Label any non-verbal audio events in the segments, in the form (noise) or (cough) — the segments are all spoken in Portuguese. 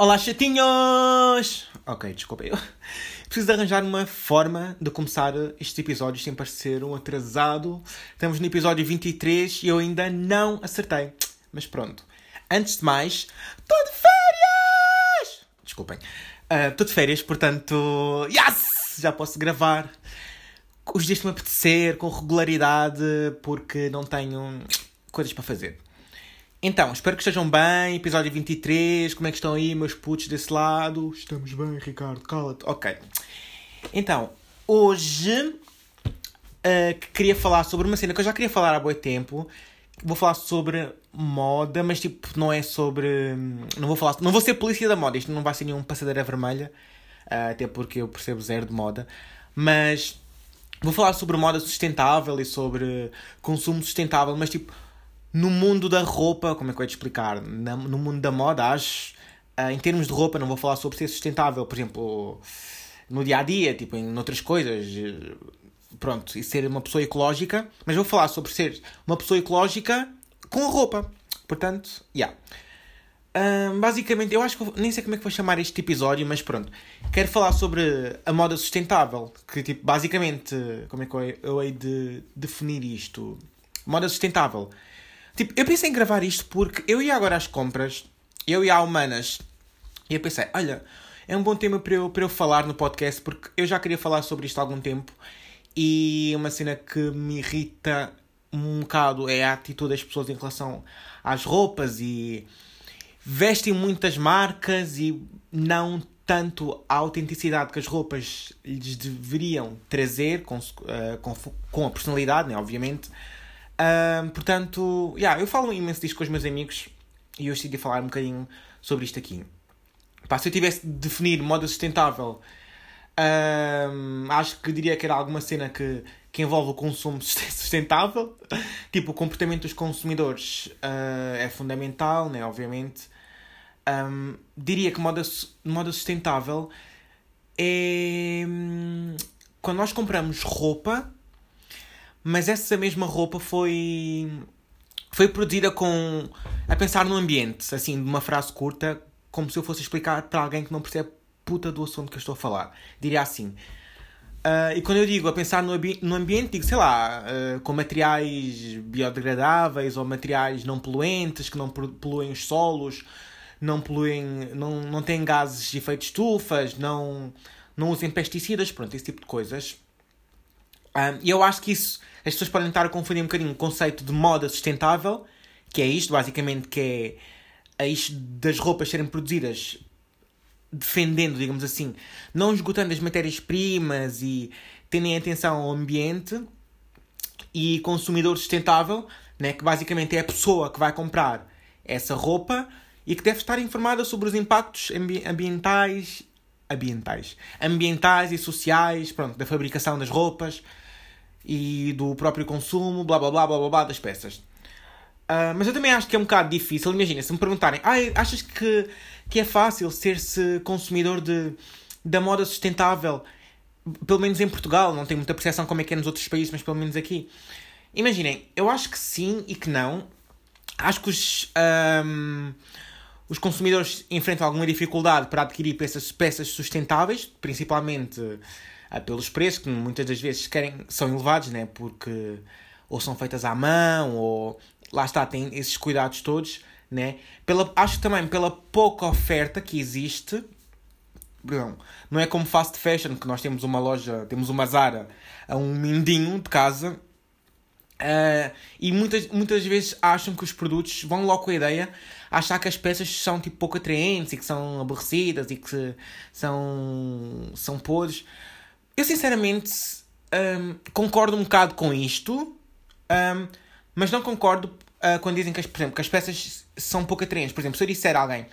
Olá, chatinhos! Ok, desculpa. Eu preciso arranjar uma forma de começar estes episódios sem parecer um atrasado. Estamos no episódio 23 e eu ainda não acertei. Mas pronto. Antes de mais, estou de férias! Desculpem. Estou uh, de férias, portanto. Yes! Já posso gravar os dias que me apetecer, com regularidade, porque não tenho coisas para fazer. Então, espero que estejam bem. Episódio 23. Como é que estão aí, meus putos desse lado? Estamos bem, Ricardo. Cala-te. Ok. Então, hoje uh, queria falar sobre uma cena que eu já queria falar há muito tempo. Vou falar sobre moda, mas tipo, não é sobre. Não vou falar. Não vou ser polícia da moda. Isto não vai ser nenhum passadeira vermelha. Uh, até porque eu percebo zero de moda. Mas vou falar sobre moda sustentável e sobre consumo sustentável. Mas tipo no mundo da roupa, como é que eu ia te explicar? No mundo da moda, acho, uh, em termos de roupa, não vou falar sobre ser sustentável, por exemplo, no dia a dia, tipo, em outras coisas, pronto, e ser uma pessoa ecológica, mas vou falar sobre ser uma pessoa ecológica com a roupa. Portanto. Yeah. Uh, basicamente, eu acho que nem sei como é que vou chamar este episódio, mas pronto. Quero falar sobre a moda sustentável. Que, tipo, basicamente, como é que eu, eu hei de definir isto? Moda sustentável Tipo, eu pensei em gravar isto porque eu ia agora às compras, eu ia a Humanas, e eu pensei, olha, é um bom tema para eu, para eu falar no podcast porque eu já queria falar sobre isto há algum tempo e uma cena que me irrita um bocado é a atitude das pessoas em relação às roupas e vestem muitas marcas e não tanto a autenticidade que as roupas lhes deveriam trazer com, uh, com, com a personalidade, né, obviamente portanto, yeah, eu falo imenso disto com os meus amigos e hoje decidi falar um bocadinho sobre isto aqui. Pá, se eu tivesse de definir moda sustentável, acho que diria que era alguma cena que, que envolve o consumo (laughs) sustentável. tipo, o comportamento dos consumidores uh, é fundamental, né? obviamente. Um, diria que moda, moda sustentável é hum, quando nós compramos roupa mas essa mesma roupa foi foi produzida com a pensar no ambiente, assim, de uma frase curta, como se eu fosse explicar para alguém que não percebe puta do assunto que eu estou a falar. Diria assim. Uh, e quando eu digo a pensar no, no ambiente, digo, sei lá, uh, com materiais biodegradáveis ou materiais não poluentes, que não poluem os solos, não poluem, não, não têm gases de efeito estufas, não, não usem pesticidas, pronto, esse tipo de coisas. E eu acho que isso as pessoas podem estar a confundir um bocadinho o conceito de moda sustentável, que é isto, basicamente, que é, é isto das roupas serem produzidas defendendo, digamos assim, não esgotando as matérias-primas e tendo atenção ao ambiente e consumidor sustentável, né, que basicamente é a pessoa que vai comprar essa roupa e que deve estar informada sobre os impactos ambi ambientais, ambientais, ambientais e sociais, pronto, da fabricação das roupas, e do próprio consumo, blá blá blá blá blá, blá das peças. Uh, mas eu também acho que é um bocado difícil. Imagina, se me perguntarem, ah, achas que, que é fácil ser-se consumidor de, da moda sustentável? Pelo menos em Portugal, não tenho muita percepção como é que é nos outros países, mas pelo menos aqui. Imaginem, eu acho que sim e que não. Acho que os, um, os consumidores enfrentam alguma dificuldade para adquirir peças, peças sustentáveis, principalmente pelos preços, que muitas das vezes querem, são elevados, né? porque ou são feitas à mão, ou lá está, tem esses cuidados todos. Né? Pela, acho também pela pouca oferta que existe. Não, não é como fast fashion, que nós temos uma loja, temos uma Zara a um mindinho de casa. Uh, e muitas, muitas vezes acham que os produtos vão logo com a ideia achar que as peças são tipo pouco atraentes e que são aborrecidas e que são, são podres. Eu sinceramente um, concordo um bocado com isto, um, mas não concordo uh, quando dizem que, as, por exemplo, que as peças são pouco atraentes. Por exemplo, se eu disser a alguém,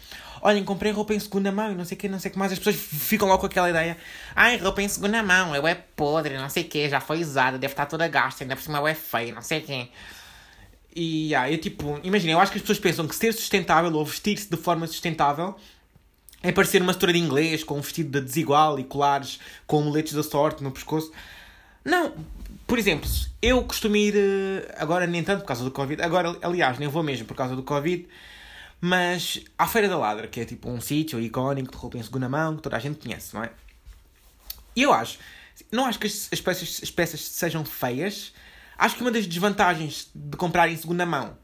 olhem, comprei roupa em segunda mão e não sei o que, não sei o que mais, as pessoas ficam logo com aquela ideia, ai, roupa em segunda mão, eu é podre, não sei o que, já foi usada, deve estar toda gasta, ainda por cima eu é feio, não sei o que. E ah, eu tipo, imagina, eu acho que as pessoas pensam que ser sustentável ou vestir-se de forma sustentável é parecer uma história de inglês com um vestido de desigual e colares com moletes da sorte no pescoço. Não, por exemplo, eu costumo ir, eh, agora nem tanto por causa do Covid, agora aliás nem vou mesmo por causa do Covid, Mas à Feira da Ladra, que é tipo um sítio icónico de roupa em segunda mão, que toda a gente conhece, não é? E eu acho, não acho que as, peças, as peças sejam feias. Acho que uma das desvantagens de comprar em segunda mão.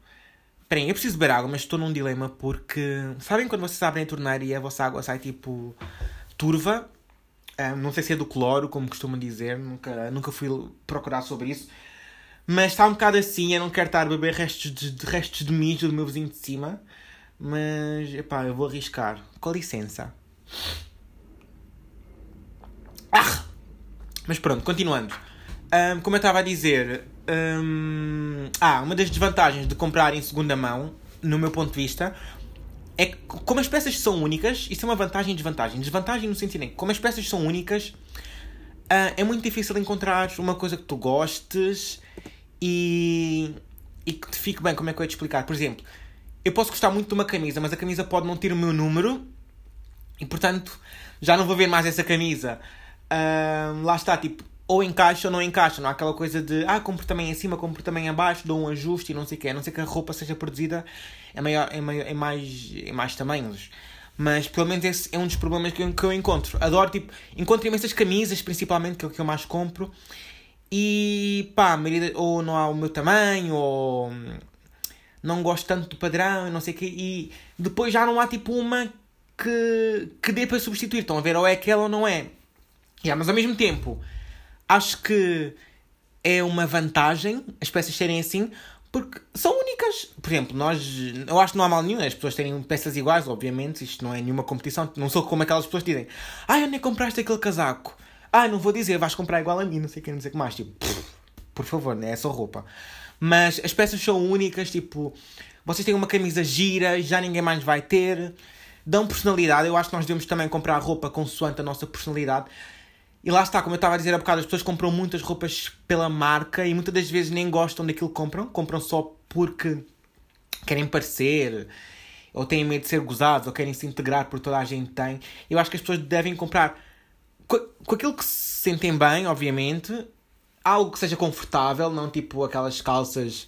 Esperem, eu preciso beber água, mas estou num dilema porque. Sabem quando vocês abrem a torneira e a vossa água sai tipo. turva? Um, não sei se é do cloro, como costumam dizer, nunca, nunca fui procurar sobre isso. Mas está um bocado assim, eu não quero estar a beber restos de, de restos de mijo do meu vizinho de cima. Mas, epá, eu vou arriscar. Com licença. Ah! Mas pronto, continuando. Um, como eu estava a dizer, ah, uma das desvantagens de comprar em segunda mão, no meu ponto de vista, é que como as peças são únicas, isso é uma vantagem e desvantagem. Desvantagem no sentido em que, como as peças são únicas, uh, é muito difícil encontrar uma coisa que tu gostes e, e que te fique bem. Como é que eu ia te explicar? Por exemplo, eu posso gostar muito de uma camisa, mas a camisa pode não ter o meu número e, portanto, já não vou ver mais essa camisa. Uh, lá está, tipo, ou encaixa ou não encaixa. Não há aquela coisa de, ah, compro também em cima, compro também em baixo, dou um ajuste e não sei o quê. A não ser que a roupa seja produzida em, maior, em, maior, em, mais, em mais tamanhos. Mas pelo menos esse é um dos problemas que eu, que eu encontro. Adoro, tipo, encontro imensas camisas, principalmente, que é o que eu mais compro. E pá, ou não há o meu tamanho, ou não gosto tanto do padrão, não sei o quê. E depois já não há tipo uma que, que dê para substituir. Estão a ver, ou é aquela ou não é. Yeah, mas ao mesmo tempo, acho que é uma vantagem as peças serem assim, porque são únicas. Por exemplo, nós. Eu acho que não há mal nenhum as pessoas terem peças iguais, obviamente. Isto não é nenhuma competição. Não sou como aquelas pessoas que dizem: onde é que compraste aquele casaco? Ah, não vou dizer, vais comprar igual a mim, não sei o que, não sei o que mais. Tipo, por favor, né? é só roupa. Mas as peças são únicas, tipo, vocês têm uma camisa gira, já ninguém mais vai ter. Dão personalidade. Eu acho que nós devemos também comprar roupa consoante a nossa personalidade. E lá está, como eu estava a dizer há bocado, as pessoas compram muitas roupas pela marca e muitas das vezes nem gostam daquilo que compram. Compram só porque querem parecer, ou têm medo de ser gozados, ou querem se integrar porque toda a gente tem. Eu acho que as pessoas devem comprar com, com aquilo que se sentem bem, obviamente, algo que seja confortável, não tipo aquelas calças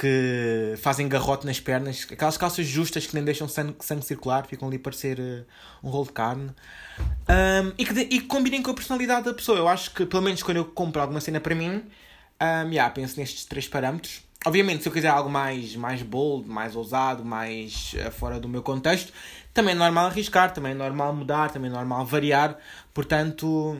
que fazem garrote nas pernas, aquelas calças justas que nem deixam sangue, sangue circular, ficam ali parecer uh, um rolo de carne. Um, e, que de, e que combinem com a personalidade da pessoa. Eu acho que, pelo menos quando eu compro alguma cena para mim, um, yeah, penso nestes três parâmetros. Obviamente, se eu quiser algo mais, mais bold, mais ousado, mais uh, fora do meu contexto, também é normal arriscar, também é normal mudar, também é normal variar. Portanto,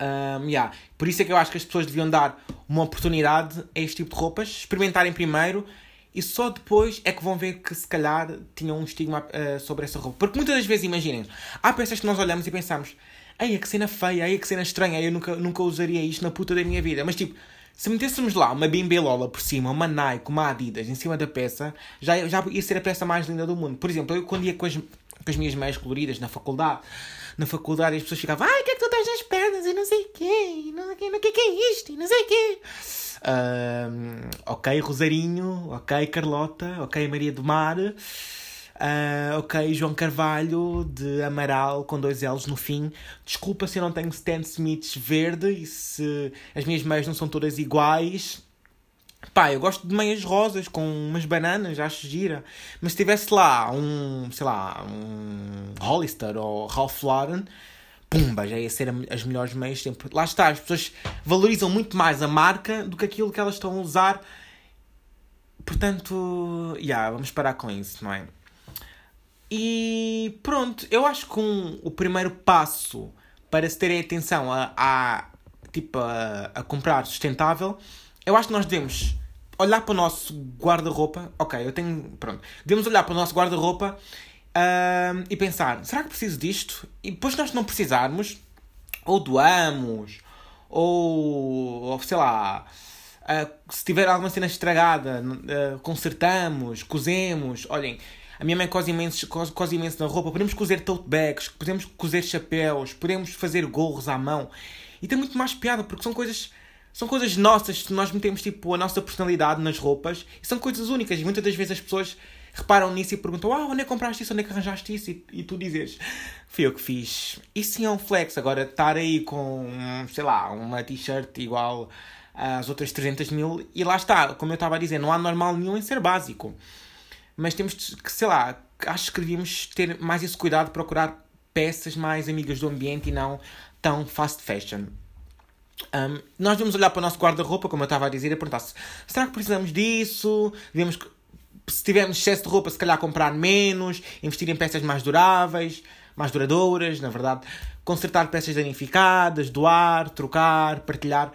um, yeah. por isso é que eu acho que as pessoas deviam dar uma oportunidade a este tipo de roupas, experimentarem primeiro e só depois é que vão ver que se calhar tinham um estigma uh, sobre essa roupa. Porque muitas das vezes, imaginem, há peças que nós olhamos e pensamos, ai, que cena feia, ai, que cena estranha, eu nunca, nunca usaria isto na puta da minha vida. Mas tipo, se metêssemos lá uma bimbelola por cima, uma Nike, uma Adidas em cima da peça, já, já ia ser a peça mais linda do mundo. Por exemplo, eu quando ia com as, com as minhas meias coloridas na faculdade, na faculdade as pessoas ficavam, ai, o que é que tu tens nas pernas e não sei o quê, não sei o quê, o que é que é isto e não sei o quê. Uh, ok, Rosarinho, ok, Carlota, ok, Maria do Mar. Uh, ok, João Carvalho de Amaral com dois L's no fim. Desculpa se eu não tenho Stan Smiths verde e se as minhas meias não são todas iguais. Pá, eu gosto de meias rosas com umas bananas, acho gira. Mas se tivesse lá um, sei lá, um Hollister ou Ralph Lauren, pumba, já ia ser as melhores meias sempre. Lá está, as pessoas valorizam muito mais a marca do que aquilo que elas estão a usar. Portanto, já, yeah, vamos parar com isso, não é? E pronto, eu acho que um, o primeiro passo para se terem atenção a, a tipo, a, a comprar sustentável, eu acho que nós devemos olhar para o nosso guarda-roupa. Ok, eu tenho. Pronto. Devemos olhar para o nosso guarda-roupa uh, e pensar: será que preciso disto? E depois, nós não precisarmos, ou doamos, ou, ou sei lá. Uh, se tiver alguma cena estragada, uh, consertamos, cozemos. Olhem, a minha mãe cose imenso, cose, imenso na roupa. Podemos cozer tote bags, podemos cozer chapéus, podemos fazer gorros à mão. E tem muito mais piada, porque são coisas são coisas nossas, nós metemos tipo a nossa personalidade nas roupas e são coisas únicas. E muitas das vezes as pessoas reparam nisso e perguntam: Ah, onde é que compraste isso? Onde é que arranjaste isso? E, e tu dizes: Fui eu que fiz. Isso sim é um flex. Agora, estar aí com, sei lá, uma t-shirt igual às outras 300 mil, e lá está, como eu estava a dizer, não há normal nenhum em ser básico. mas temos que, sei lá, acho que devíamos ter mais esse cuidado procurar peças mais amigas do ambiente e não tão fast fashion. Um, nós devemos olhar para o nosso guarda-roupa, como eu estava a dizer, e perguntar se será que precisamos disso? Devemos, se tivermos excesso de roupa, se calhar comprar menos, investir em peças mais duráveis, mais duradouras, na verdade, consertar peças danificadas, doar, trocar, partilhar.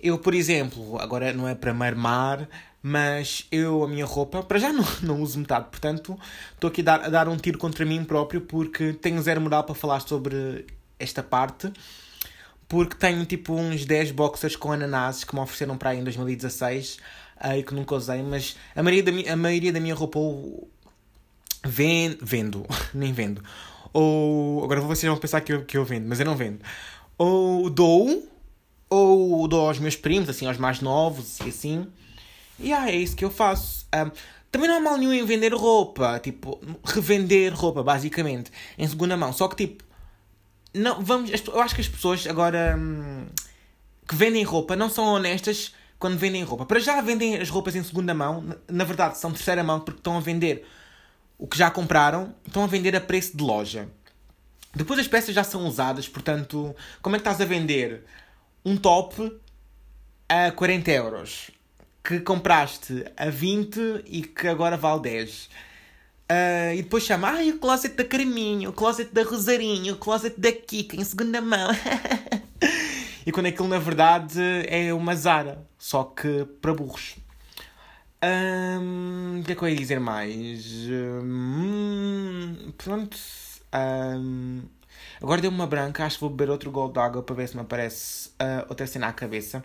Eu, por exemplo, agora não é para marmar, mas eu, a minha roupa, para já não, (laughs) não uso metade, portanto, estou aqui a dar, a dar um tiro contra mim próprio porque tenho zero moral para falar sobre esta parte. Porque tenho tipo uns 10 boxers com ananases que me ofereceram para aí em 2016 uh, e que nunca usei, mas a maioria da, minha, a maioria da minha roupa ou vendo, vendo, (laughs) nem vendo, ou agora vocês vão pensar que eu, que eu vendo, mas eu não vendo, ou dou, ou dou aos meus primos, assim, aos mais novos e assim, e ah, é isso que eu faço. Um, também não há mal nenhum em vender roupa, tipo, revender roupa, basicamente, em segunda mão. Só que, tipo, não, vamos, eu acho que as pessoas agora hum, que vendem roupa não são honestas quando vendem roupa. Para já vendem as roupas em segunda mão, na verdade são terceira mão porque estão a vender o que já compraram, estão a vender a preço de loja. Depois as peças já são usadas, portanto, como é que estás a vender um top a 40 euros? que compraste a 20 e que agora vale 10. Uh, e depois chama, ai, o closet da Carminho, o closet da Rosarinho, o closet da Kika, em segunda mão. (laughs) e quando aquilo na verdade é uma Zara, só que para burros. Um, o que é que eu ia dizer mais? Um, pronto. Um, agora deu-me uma branca, acho que vou beber outro gol de água para ver se me aparece uh, outra cena à cabeça.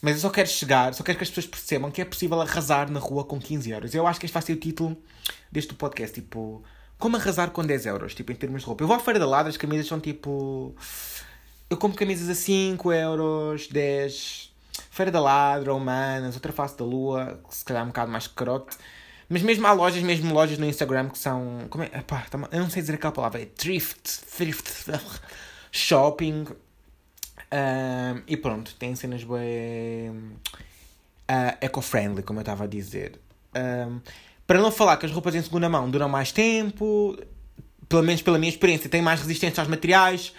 Mas eu só quero chegar, só quero que as pessoas percebam que é possível arrasar na rua com 15 euros. Eu acho que este vai ser o título deste podcast, tipo... Como arrasar com 10 euros, tipo, em termos de roupa. Eu vou à Feira da Ladra, as camisas são tipo... Eu compro camisas a 5 euros, 10... Feira da Ladra, Humanas, outra face da Lua, se calhar um bocado mais carote. Mas mesmo há lojas, mesmo lojas no Instagram que são... Como é? Epá, tá eu não sei dizer aquela palavra. É thrift, thrift, (laughs) shopping um, e pronto, tem cenas bem uh, eco-friendly, como eu estava a dizer. Um, para não falar que as roupas em segunda mão duram mais tempo, pelo menos pela minha experiência, têm mais resistência aos materiais.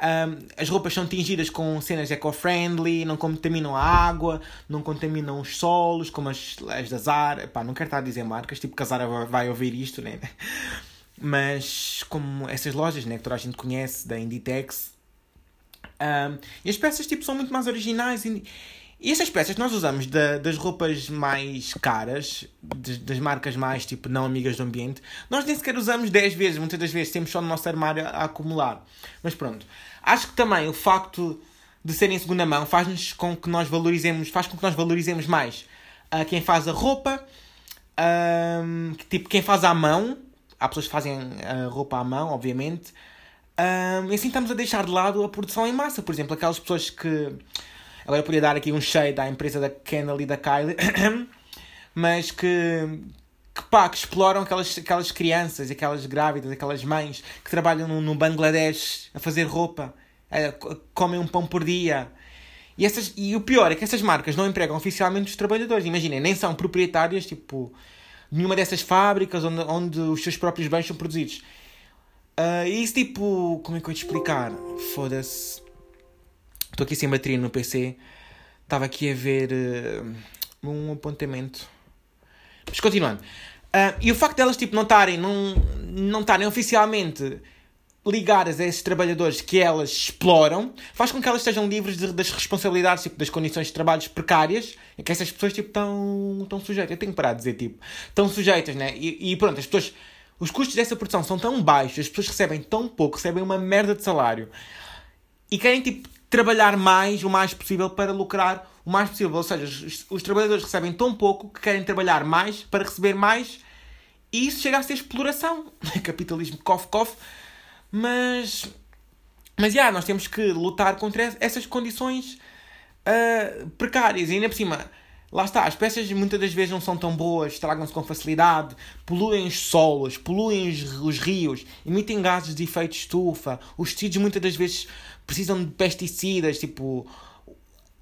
Um, as roupas são tingidas com cenas eco-friendly, não contaminam a água, não contaminam os solos, como as, as da Zara. Epá, não quero estar a dizer marcas, tipo que a Zara vai ouvir isto, né? (laughs) Mas como essas lojas né, que toda a gente conhece, da Inditex, um, e as peças tipo, são muito mais originais. E, e essas peças nós usamos da, das roupas mais caras, de, das marcas mais tipo não amigas do ambiente, nós nem sequer usamos 10 vezes, muitas das vezes temos só no nosso armário a, a acumular. Mas pronto, acho que também o facto de serem em segunda mão faz-nos com que nós valorizemos, faz com que nós valorizemos mais a quem faz a roupa, tipo quem faz à mão. Há pessoas que fazem a roupa à mão, obviamente. Um, e assim estamos a deixar de lado a produção em massa. Por exemplo, aquelas pessoas que. Agora podia dar aqui um shade à empresa da Kendall e da Kylie, (coughs) mas que. Que, pá, que exploram aquelas, aquelas crianças, aquelas grávidas, aquelas mães que trabalham no, no Bangladesh a fazer roupa, a, comem um pão por dia, e, essas, e o pior é que essas marcas não empregam oficialmente os trabalhadores. Imaginem, nem são proprietárias, tipo, nenhuma dessas fábricas onde, onde os seus próprios bens são produzidos. Uh, isso tipo. Como é que eu vou te explicar? Foda-se. Estou aqui sem bateria no PC. Estava aqui a ver uh, um apontamento. Mas continuando. Uh, e o facto delas tipo, não estarem não, não oficialmente ligadas a esses trabalhadores que elas exploram faz com que elas estejam livres de, das responsabilidades tipo, das condições de trabalho precárias em que essas pessoas tipo, estão, estão sujeitas. Eu tenho que parar de dizer tipo, estão sujeitas, né? E, e pronto, as pessoas os custos dessa produção são tão baixos, as pessoas recebem tão pouco, recebem uma merda de salário e querem tipo trabalhar mais o mais possível para lucrar o mais possível. Ou seja, os, os trabalhadores recebem tão pouco que querem trabalhar mais para receber mais e isso chega a ser exploração. (laughs) Capitalismo cof-cof. Mas. Mas, já, yeah, nós temos que lutar contra essas condições uh, precárias. E ainda por cima, Lá está, as peças muitas das vezes não são tão boas, estragam-se com facilidade, poluem os solos, poluem os, os, rios, emitem gases de efeito estufa. Os tecidos muitas das vezes precisam de pesticidas, tipo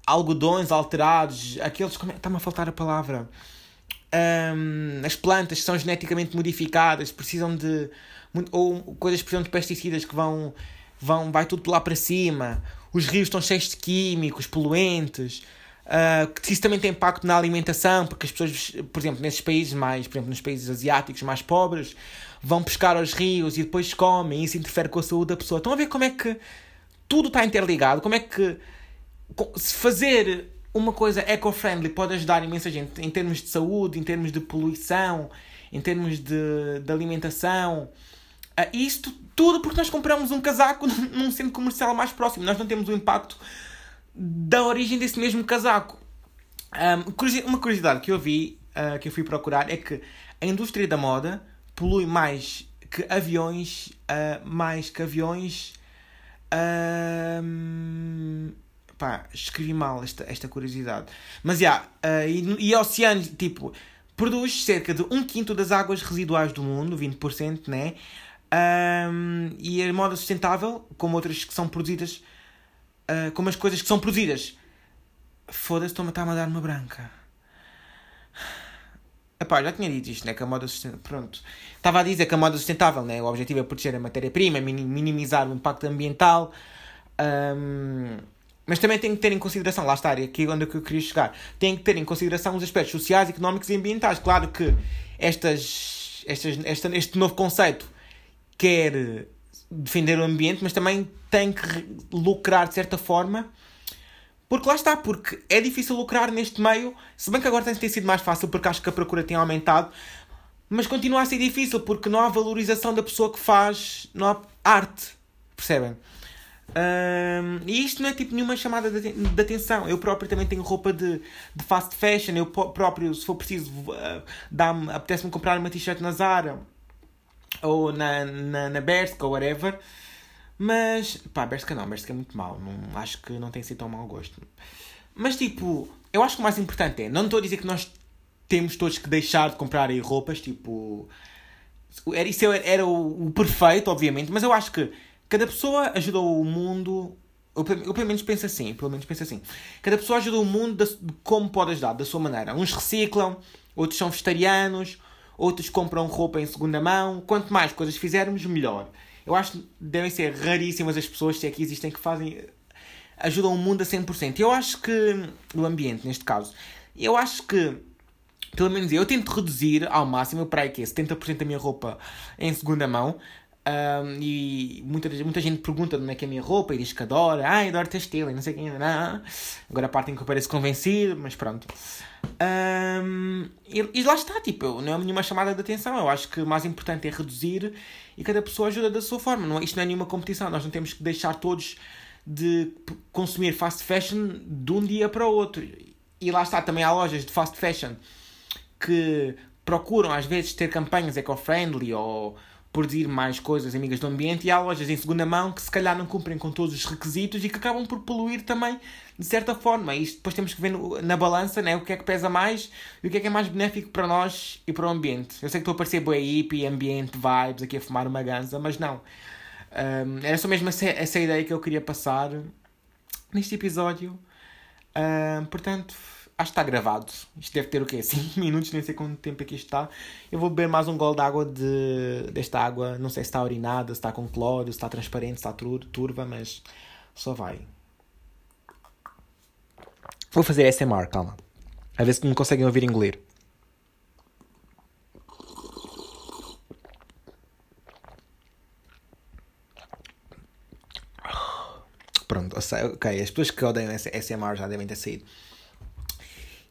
algodões alterados, aqueles. Como é? Está-me a faltar a palavra. um, as plantas que são geneticamente modificadas precisam de. ou coisas precisam de pesticidas que vão. vão vai tudo lá para cima. Os rios estão cheios de químicos, poluentes. Uh, que isso também tem impacto na alimentação, porque as pessoas, por exemplo, nesses países mais, por exemplo, nos países asiáticos mais pobres, vão pescar aos rios e depois comem, e isso interfere com a saúde da pessoa. Estão a ver como é que tudo está interligado, como é que se fazer uma coisa eco-friendly pode ajudar imensa gente em termos de saúde, em termos de poluição, em termos de, de alimentação. Uh, isto tudo porque nós compramos um casaco (laughs) num centro comercial mais próximo. Nós não temos o impacto da origem desse mesmo casaco. Um, uma curiosidade que eu vi, uh, que eu fui procurar, é que a indústria da moda polui mais que aviões, uh, mais que aviões. Uh, pá, escrevi mal esta, esta curiosidade. Mas já, yeah, e, e oceanos, tipo, produz cerca de um quinto das águas residuais do mundo, 20%, né? Um, e a moda sustentável, como outras que são produzidas uh, como as coisas que são produzidas. Foda-se, estou-me a dar uma branca. Epá, já tinha dito isto, né? Que a moda sustentável. Pronto. Estava a dizer que a moda sustentável, né? O objetivo é proteger a matéria-prima, minimizar o impacto ambiental. Um, mas também tem que ter em consideração, lá está, aqui onde é eu queria chegar. Tem que ter em consideração os aspectos sociais, económicos e ambientais. Claro que estas, estas, esta, este novo conceito quer defender o ambiente, mas também tem que lucrar de certa forma. Porque lá está, porque é difícil lucrar neste meio, se bem que agora tem sido mais fácil porque acho que a procura tem aumentado, mas continua a ser difícil porque não há valorização da pessoa que faz, não há arte, percebem? Um, e isto não é tipo nenhuma chamada de, de, atenção. Eu próprio também tenho roupa de, de fast fashion. Eu próprio, se for preciso, uh, apetece-me comprar uma t-shirt na Zara ou na, na, na Berska ou whatever. Mas, pá, Berska não, Berska é muito mal. Não, acho que não tem sido tão mau gosto. Mas, tipo, eu acho que o mais importante é, não estou a dizer que nós temos todos que deixar de comprar aí roupas, tipo. Isso era, era o, o, perfeito, obviamente, mas eu acho que cada pessoa ajudou o mundo. Eu, eu, pelo menos penso assim, pelo menos penso assim. Cada pessoa ajuda o mundo de como pode ajudar, da sua maneira. Uns reciclam, outros são vegetarianos, outros compram roupa em segunda mão. Quanto mais coisas fizermos, melhor. Eu acho que devem ser raríssimas as pessoas, é que existem, que fazem. ajudam o mundo a 100%. Eu acho que. o ambiente, neste caso. Eu acho que. Pelo menos eu tento reduzir ao máximo, para aí que é 70% da minha roupa em segunda mão. Um, e muita, muita gente pergunta onde é que é a minha roupa e diz que adora, ai, adoro textil e não sei quem, não. Agora a parte em que eu pareço convencido, mas pronto. Um, e, e, lá está, tipo, não é nenhuma chamada de atenção. Eu acho que o mais importante é reduzir e cada pessoa ajuda da sua forma. Não, isto não é nenhuma competição. Nós não temos que deixar todos de consumir fast fashion de um dia para o outro. E lá está, também há lojas de fast fashion que procuram às vezes ter campanhas eco-friendly ou produzir mais coisas amigas do ambiente e há lojas em segunda mão que se calhar não cumprem com todos os requisitos e que acabam por poluir também de certa forma. E isto depois temos que ver no, na balança né, o que é que pesa mais e o que é que é mais benéfico para nós e para o ambiente. Eu sei que estou a parecer boa hippie, ambiente, vibes, aqui a fumar uma ganza, mas não. Um, era só mesmo essa, essa ideia que eu queria passar neste episódio. Um, portanto, Acho que está gravado. Isto deve ter o quê? (laughs) 5 minutos, nem sei quanto tempo aqui está. Eu vou beber mais um gol de água de, desta água. Não sei se está urinada, se está com cloro, se está transparente, se está turva, mas só vai. Vou fazer SMR, calma. A ver se me conseguem ouvir engolir. Pronto, ok. As pessoas que odeiam SMR já devem ter saído.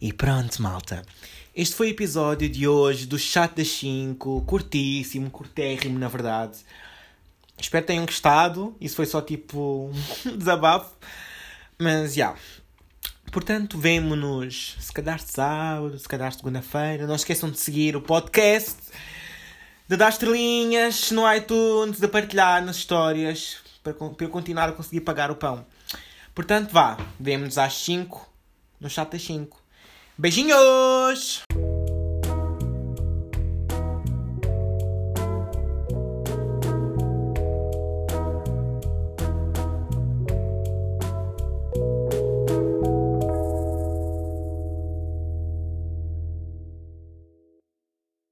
E pronto, malta. Este foi o episódio de hoje do Chat das 5. Curtíssimo, curtérrimo, na verdade. Espero que tenham gostado. Isso foi só tipo um (laughs) desabafo. Mas já. Yeah. Portanto, vemo-nos se calhar sábado, se calhar segunda-feira. Não esqueçam de seguir o podcast, de dar estrelinhas no iTunes, de partilhar nas histórias para, para eu continuar a conseguir pagar o pão. Portanto, vá, vemo-nos às 5 no chat das 5. Beijinhos!